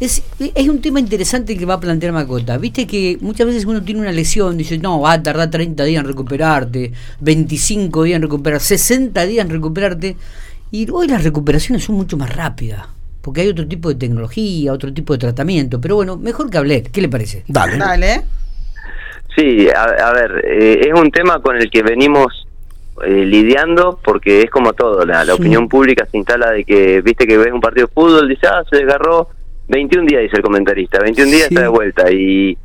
Es, es un tema interesante que va a plantear Macota. Viste que muchas veces uno tiene una lesión, dice, no, va a tardar 30 días en recuperarte, 25 días en recuperar, 60 días en recuperarte. Y hoy las recuperaciones son mucho más rápidas, porque hay otro tipo de tecnología, otro tipo de tratamiento. Pero bueno, mejor que hablar. ¿Qué le parece? Dale. Dale. Sí, a, a ver, eh, es un tema con el que venimos eh, lidiando porque es como todo, la, la Sí. opinión pública se instala de que, viste que ves un partido de fútbol, dice, ah, se desgarró 21 días, dice el comentarista, 21 días Sí. está de vuelta y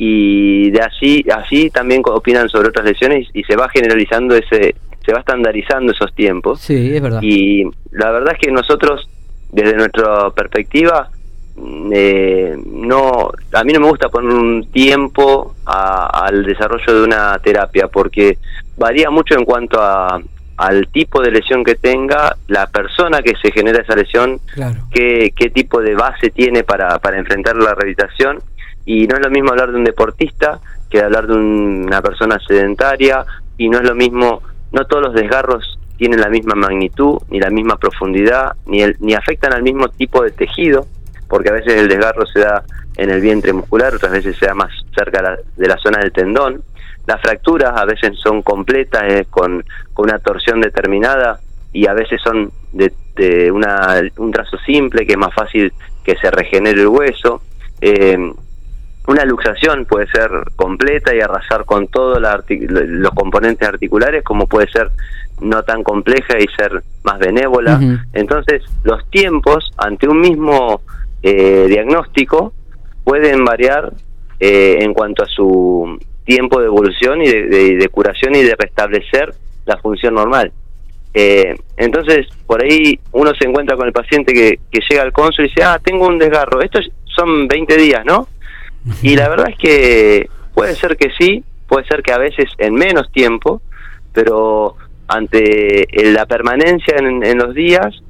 y de allí así también opinan sobre otras lesiones y se va generalizando ese se va estandarizando esos tiempos Sí, es verdad. y la verdad es que nosotros, desde nuestra perspectiva, mm, eh, no, a mí no me gusta poner un tiempo a- al desarrollo de una terapia porque varía mucho en cuanto a, al tipo de lesión que tenga, la persona que se genera esa lesión, Claro. qué, qué tipo de base tiene para, para enfrentar la rehabilitación. Y no es lo mismo hablar de un deportista que hablar de un- una persona sedentaria, y no es lo mismo, no todos los desgarros tienen la misma magnitud, ni la misma profundidad, ni, el- ni afectan al mismo tipo de tejido, porque a veces el desgarro se da en el vientre muscular, otras veces se da más cerca la- de la zona del tendón. Las fracturas a veces son completas, eh, con, con una torsión determinada, y a veces son de, de una, un trazo simple, que es más fácil que se regenere el hueso. Eh, una luxación puede ser completa y arrasar con todos los componentes articulares, como puede ser no tan compleja y ser más benévola. Entonces, los tiempos ante un mismo eh, diagnóstico pueden variar eh, en cuanto a su tiempo de evolución y de, curación y de restablecer la función normal. Eh, entonces, por ahí uno se encuentra con el paciente que, que llega al cónsul y dice, ah, tengo un desgarro, estos son 20 días, ¿no? Y la verdad es que puede ser que sí, puede ser que a veces en menos tiempo, pero ante la permanencia en, en los días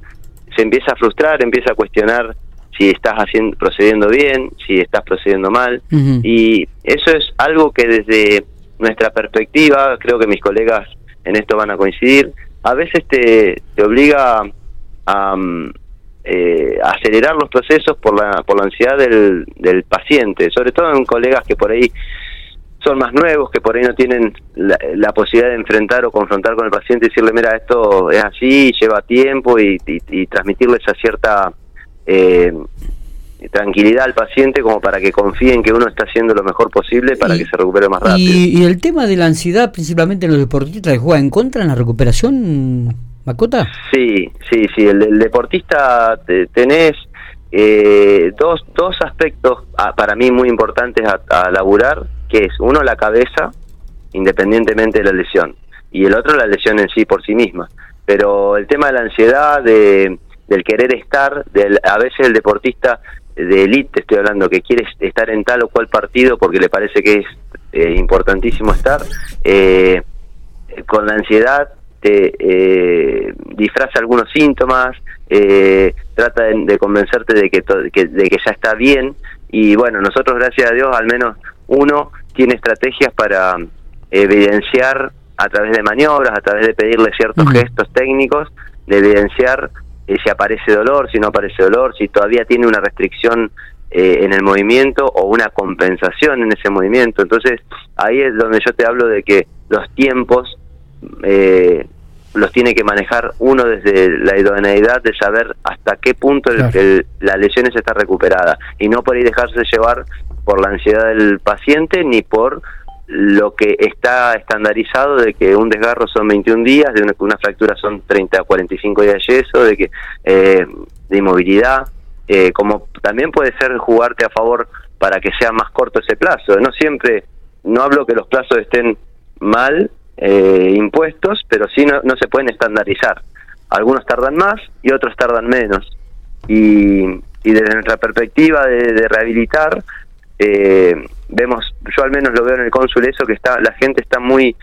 se empieza a frustrar, empieza a cuestionar si estás haciendo, procediendo bien, si estás procediendo mal. Y eso es algo que desde nuestra perspectiva, creo que mis colegas en esto van a coincidir, a veces te, te obliga a, mm, eh, acelerar los procesos por la, por la ansiedad del, del paciente, sobre todo en colegas que por ahí son más nuevos, que por ahí no tienen la, la posibilidad de enfrentar o confrontar con el paciente y decirle, mira, esto es así, lleva tiempo y, y, y transmitirle esa cierta eh, tranquilidad al paciente como para que confíe en que uno está haciendo lo mejor posible para Y- que se recupere más rápido. Y, y el tema de la ansiedad, principalmente en los deportistas que juegan en contra en la recuperación, Macota. Sí, sí, sí. El, el deportista te- tenés eh, dos, dos aspectos ah, para mí muy importantes a, a laburar, que es uno la cabeza, independientemente de la lesión, y el otro la lesión en sí por sí misma. Pero el tema de la ansiedad, de, del querer estar, del, a veces el deportista de élite, estoy hablando, que quiere estar en tal o cual partido porque le parece que es eh, importantísimo estar, eh, con la ansiedad te eh, disfraza algunos síntomas, eh, trata de, de convencerte de que, to- que- de que ya está bien. Y bueno, nosotros gracias a Dios al menos uno tiene estrategias para evidenciar a través de maniobras, a través de pedirle ciertos gestos técnicos, de evidenciar eh, si aparece dolor, si no aparece dolor, si todavía tiene una restricción eh, en el movimiento o una compensación en ese movimiento. Entonces ahí es donde yo te hablo de que los tiempos eh, los tiene que manejar uno desde la idoneidad de saber hasta qué punto el- el- la lesión es está recuperada y no por ahí dejarse llevar por la ansiedad del paciente ni por lo que está estandarizado de que un desgarro son 21 días, de una, una fractura son 30 a 45 días de yeso, de que eh, de inmovilidad, eh, como también puede ser jugarte a favor para que sea más corto ese plazo. No siempre, no hablo que los plazos estén mal eh, impuestos, pero sí no, se pueden estandarizar. Algunos tardan más y otros tardan menos. Y, y desde nuestra perspectiva de, de rehabilitar, eh, vemos, yo al menos lo veo en el cónsul eso, que está la gente está muy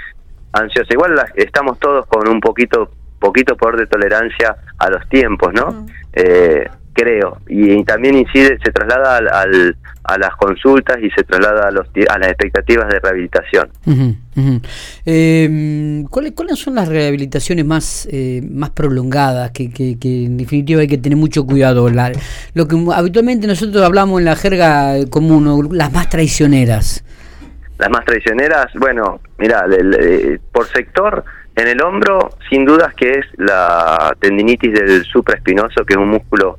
ansiosa. Igual la- estamos todos con un poquito poquito poder de tolerancia a los tiempos, ¿no? Eh, creo. Y, también incide, se traslada al, al, a las consultas y se traslada a, los, a las expectativas de rehabilitación. Em, ¿cuáles, ¿Cuáles son las rehabilitaciones más, eh, más prolongadas que, que, en definitiva hay que tener mucho cuidado? lo que habitualmente nosotros hablamos en la jerga común, las más traicioneras. Las más traicioneras, bueno, mira, por sector, en el hombro, sin dudas que es la tendinitis del supraespinoso, que es un músculo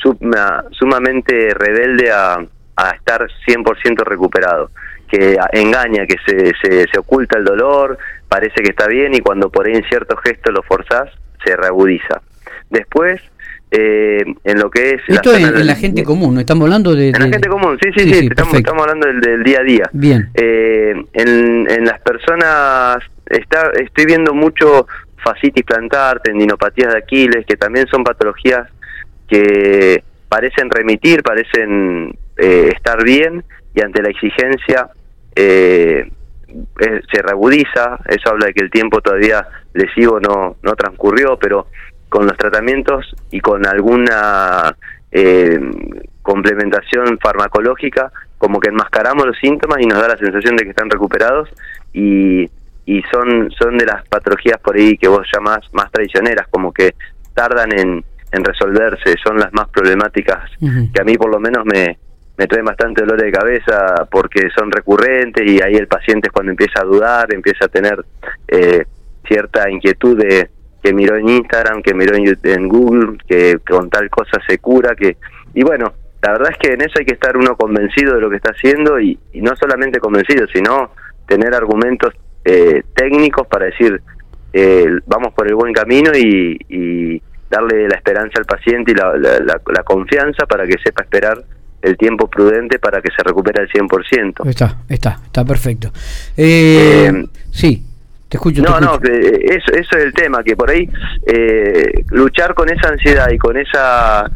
sumamente rebelde a, a estar 100% recuperado, que engaña, que se, se, oculta el dolor, parece que está bien y cuando por ahí en cierto gesto lo forzás, se reagudiza. Después, eh, en lo que es... Esto la en, la gente común, ¿no? Estamos hablando de... En la gente común, sí, sí, sí, estamos, estamos, hablando del, día a día. Bien. Eh, en, en las personas, está, estoy viendo mucho fascitis plantar, tendinopatías de Aquiles, que también son patologías que parecen remitir, parecen eh, estar bien y ante la exigencia eh, eh, se reagudiza, eso habla de que el tiempo todavía lesivo no, no transcurrió, pero con los tratamientos y con alguna complementación farmacológica, como que enmascaramos los síntomas y nos da la sensación de que están recuperados y, y son, son de las patologías por ahí que vos llamás más traicioneras, como que tardan en, en resolverse, son las más problemáticas que a mí por lo menos me, me traen bastante dolor de cabeza porque son recurrentes y ahí el paciente es cuando empieza a dudar, empieza a tener eh, cierta inquietud de que miró en Instagram, que miró en, Google, que con tal cosa se cura, que y bueno, la verdad es que en eso hay que estar uno convencido de lo que está haciendo y, no solamente convencido, sino tener argumentos eh, técnicos para decir eh, vamos por el buen camino y darle la esperanza al paciente y la, la, confianza para que sepa esperar el tiempo prudente para que se recupere al 100%. Está, está, está perfecto. Eh, eh, sí, te escucho. No, no, eso, eso es el tema, que por ahí eh, luchar con esa ansiedad y con esa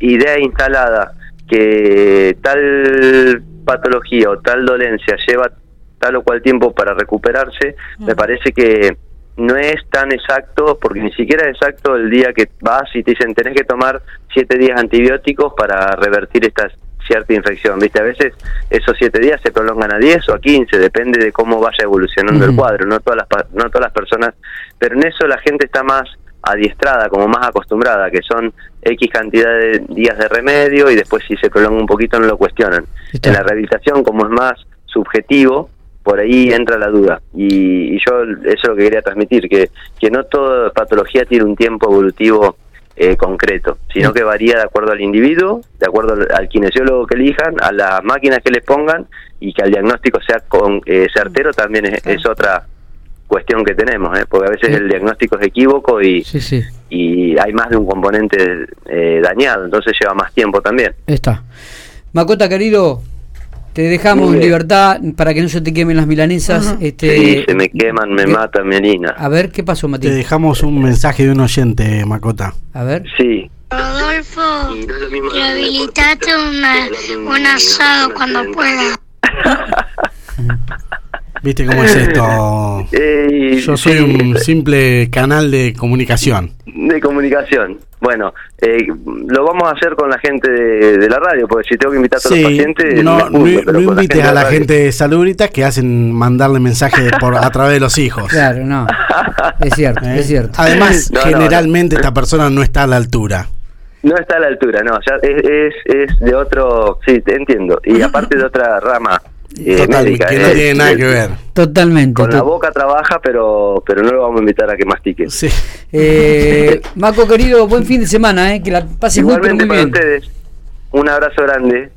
idea instalada que tal patología o tal dolencia lleva tal o cual tiempo para recuperarse, me parece que no es tan exacto, porque ni siquiera es exacto el día que vas y te dicen tenés que tomar siete días antibióticos para revertir esta cierta infección. ¿Viste? A veces esos siete días se prolongan a 10 o a 15, depende de cómo vaya evolucionando el cuadro, no todas, las, no todas las personas, pero en eso la gente está más adiestrada, como más acostumbrada, que son X cantidad de días de remedio y después si se prolonga un poquito no lo cuestionan. En la rehabilitación, como es más subjetivo, por ahí entra la duda. Y, yo eso es lo que quería transmitir, que, que no toda patología tiene un tiempo evolutivo eh, concreto, sino que varía de acuerdo al individuo, de acuerdo al, kinesiólogo que elijan, a las máquinas que les pongan y que el diagnóstico sea con, eh, certero también es, otra cuestión que tenemos, ¿eh? porque a veces el diagnóstico es equívoco y, y hay más de un componente eh, dañado, entonces lleva más tiempo también. Está. Macota, querido, te dejamos en libertad para que no se te quemen las milanesas. este, sí, se me queman, me matan, Melina. A ver, ¿qué pasó, Matías? Te dejamos un mensaje de un oyente, Macota. A ver. Sí. Rodolfo, rehabilitate un asado cuando pueda. ¿Viste cómo es esto? Yo soy un simple canal de comunicación. De comunicación. Bueno, eh, lo vamos a hacer con la gente de, la radio, porque si tengo que invitar a todos los pacientes. No, no, invites a la gente de Salubritas que hacen mandarle mensajes por, a través de los hijos. Claro, no. Es cierto, es ¿Eh? cierto. Además, generalmente esta persona no está a la altura. No está a la altura, no. Ya es, es, es de otro. Sí, te entiendo. Y aparte de otra rama eh, médica, que no tiene nada que ver. Totalmente. Con la boca trabaja, pero pero no lo vamos a invitar a que mastique. Sí. Eh, Maco, querido, buen fin de semana, eh, que la pases muy, muy bien. ustedes. Un abrazo grande.